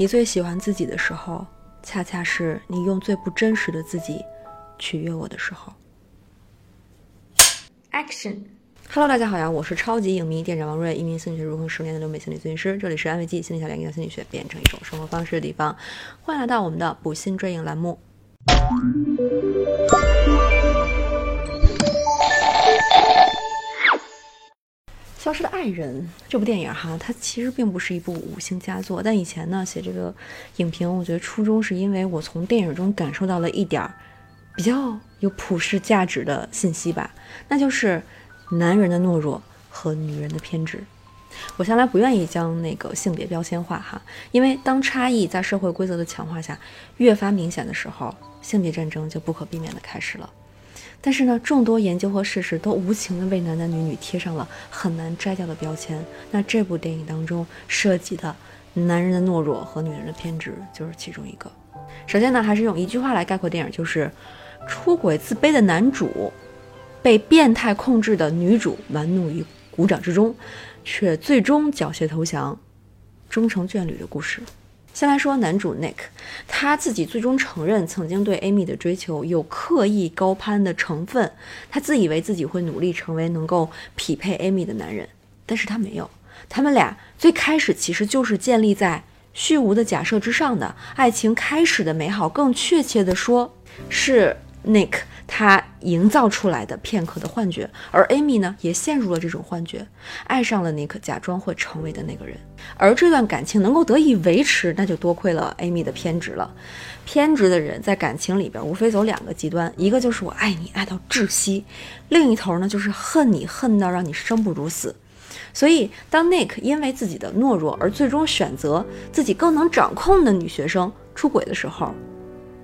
你最喜欢自己的时候，恰恰是你用最不真实的自己取悦我的时候。Action，Hello，大家好呀，我是超级影迷店长王瑞，一名心理学入坑十年的留美心理咨询师，这里是安慰剂心理小练，让心理学变成一种生活方式的地方。欢迎来到我们的补心追影栏目。消失的爱人这部电影哈，它其实并不是一部五星佳作。但以前呢，写这个影评，我觉得初衷是因为我从电影中感受到了一点儿比较有普世价值的信息吧，那就是男人的懦弱和女人的偏执。我向来不愿意将那个性别标签化哈，因为当差异在社会规则的强化下越发明显的时候，性别战争就不可避免的开始了。但是呢，众多研究和事实都无情的为男男女女贴上了很难摘掉的标签。那这部电影当中涉及的男人的懦弱和女人的偏执就是其中一个。首先呢，还是用一句话来概括电影，就是出轨自卑的男主被变态控制的女主玩弄于股掌之中，却最终缴械投降，终成眷侣的故事。先来说男主 Nick，他自己最终承认曾经对 Amy 的追求有刻意高攀的成分。他自以为自己会努力成为能够匹配 Amy 的男人，但是他没有。他们俩最开始其实就是建立在虚无的假设之上的爱情开始的美好，更确切的说，是 Nick。他营造出来的片刻的幻觉，而 Amy 呢，也陷入了这种幻觉，爱上了 Nick 假装会成为的那个人。而这段感情能够得以维持，那就多亏了 Amy 的偏执了。偏执的人在感情里边，无非走两个极端，一个就是我爱你爱到窒息，另一头呢就是恨你恨到让你生不如死。所以，当 Nick 因为自己的懦弱而最终选择自己更能掌控的女学生出轨的时候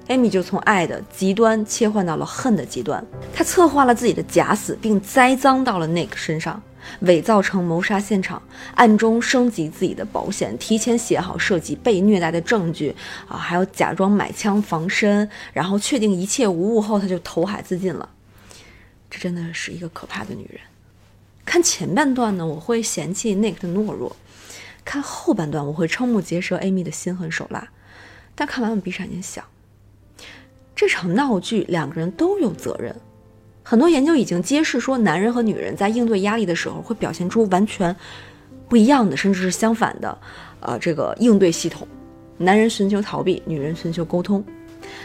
，Amy 就从爱的极端切换到了恨的极端，她策划了自己的假死，并栽赃到了 Nick 身上，伪造成谋杀现场，暗中升级自己的保险，提前写好涉及被虐待的证据啊，还有假装买枪防身，然后确定一切无误后，他就投海自尽了。这真的是一个可怕的女人。看前半段呢，我会嫌弃 Nick 的懦弱；看后半段，我会瞠目结舌 Amy 的心狠手辣。但看完我闭上眼睛想。这场闹剧，两个人都有责任。很多研究已经揭示说，男人和女人在应对压力的时候，会表现出完全不一样的，甚至是相反的，呃，这个应对系统。男人寻求逃避，女人寻求沟通。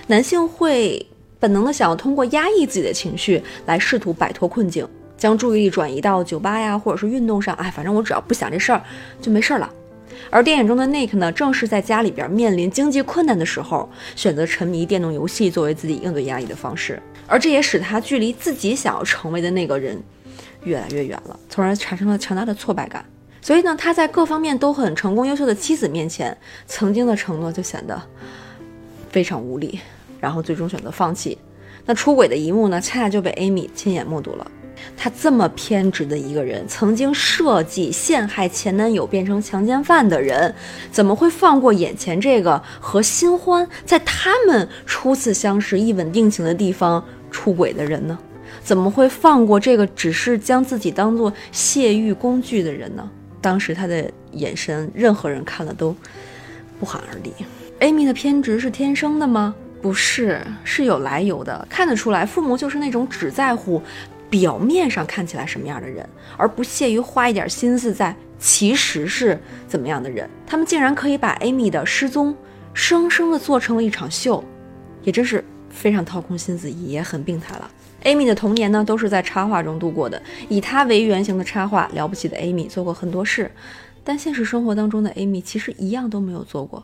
男性会本能的想要通过压抑自己的情绪来试图摆脱困境，将注意力转移到酒吧呀，或者是运动上。哎，反正我只要不想这事儿，就没事儿了。而电影中的 Nick 呢，正是在家里边面临经济困难的时候，选择沉迷电动游戏作为自己应对压力的方式，而这也使他距离自己想要成为的那个人越来越远了，从而产生了强大的挫败感。所以呢，他在各方面都很成功、优秀的妻子面前，曾经的承诺就显得非常无力，然后最终选择放弃。那出轨的一幕呢，恰恰就被 Amy 亲眼目睹了。他这么偏执的一个人，曾经设计陷害前男友变成强奸犯的人，怎么会放过眼前这个和新欢在他们初次相识、一吻定情的地方出轨的人呢？怎么会放过这个只是将自己当做泄欲工具的人呢？当时他的眼神，任何人看了都不寒而栗。Amy 的偏执是天生的吗？不是，是有来由的。看得出来，父母就是那种只在乎。表面上看起来什么样的人，而不屑于花一点心思在其实是怎么样的人。他们竟然可以把 Amy 的失踪生生的做成了一场秀，也真是非常掏空心思，也很病态了。Amy 的童年呢，都是在插画中度过的。以她为原型的插画，了不起的 Amy 做过很多事，但现实生活当中的 Amy 其实一样都没有做过，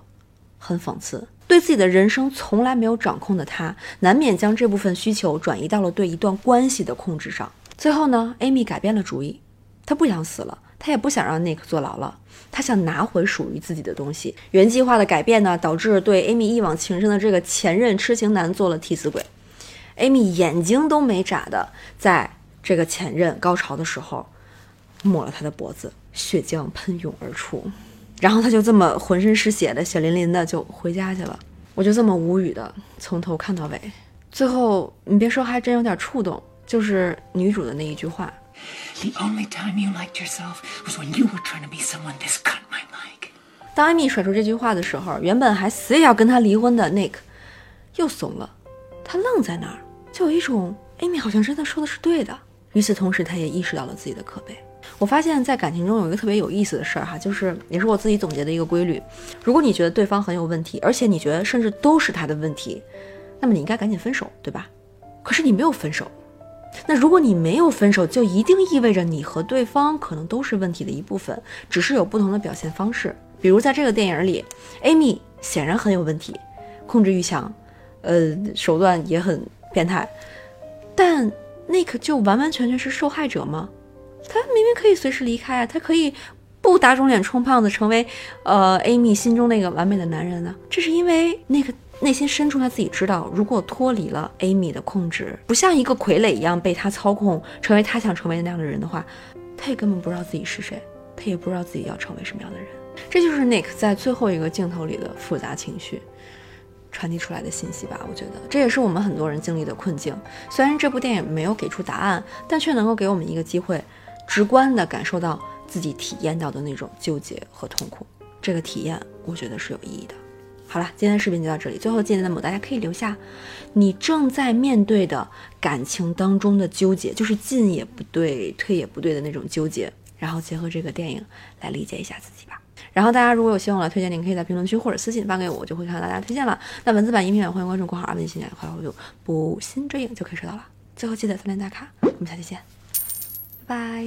很讽刺。对自己的人生从来没有掌控的他，难免将这部分需求转移到了对一段关系的控制上。最后呢，Amy 改变了主意，她不想死了，她也不想让 Nick 坐牢了，她想拿回属于自己的东西。原计划的改变呢，导致对 Amy 一往情深的这个前任痴情男做了替死鬼。Amy 眼睛都没眨的，在这个前任高潮的时候，抹了他的脖子，血浆喷涌而出。然后他就这么浑身是血的、血淋淋的就回家去了，我就这么无语的从头看到尾。最后你别说，还真有点触动，就是女主的那一句话：“The only time you liked yourself was when you were trying to be someone this cut might like。”当艾米甩出这句话的时候，原本还死也要跟他离婚的 Nick 又怂了，他愣在那儿，就有一种艾米好像真的说的是对的。与此同时，他也意识到了自己的可悲。我发现，在感情中有一个特别有意思的事儿哈，就是也是我自己总结的一个规律：如果你觉得对方很有问题，而且你觉得甚至都是他的问题，那么你应该赶紧分手，对吧？可是你没有分手。那如果你没有分手，就一定意味着你和对方可能都是问题的一部分，只是有不同的表现方式。比如在这个电影里，Amy 显然很有问题，控制欲强，呃，手段也很变态，但 Nick 就完完全全是受害者吗？他明明可以随时离开啊，他可以不打肿脸充胖子，成为呃 Amy 心中那个完美的男人呢？这是因为那个。内心深处，他自己知道，如果脱离了 Amy 的控制，不像一个傀儡一样被他操控，成为他想成为的那样的人的话，他也根本不知道自己是谁，他也不知道自己要成为什么样的人。这就是 Nick 在最后一个镜头里的复杂情绪传递出来的信息吧？我觉得这也是我们很多人经历的困境。虽然这部电影没有给出答案，但却能够给我们一个机会，直观的感受到自己体验到的那种纠结和痛苦。这个体验，我觉得是有意义的。好了，今天的视频就到这里。最后，记得弹幕，大家可以留下你正在面对的感情当中的纠结，就是进也不对，退也不对的那种纠结。然后结合这个电影来理解一下自己吧。然后大家如果有希望来推荐，您可以在评论区或者私信发给我，我就会看到大家推荐了。那文字版、音频版，欢迎关注括号二维信息，快回复“补心追影”就可以收到了。最后记得三连打卡，我们下期见，拜。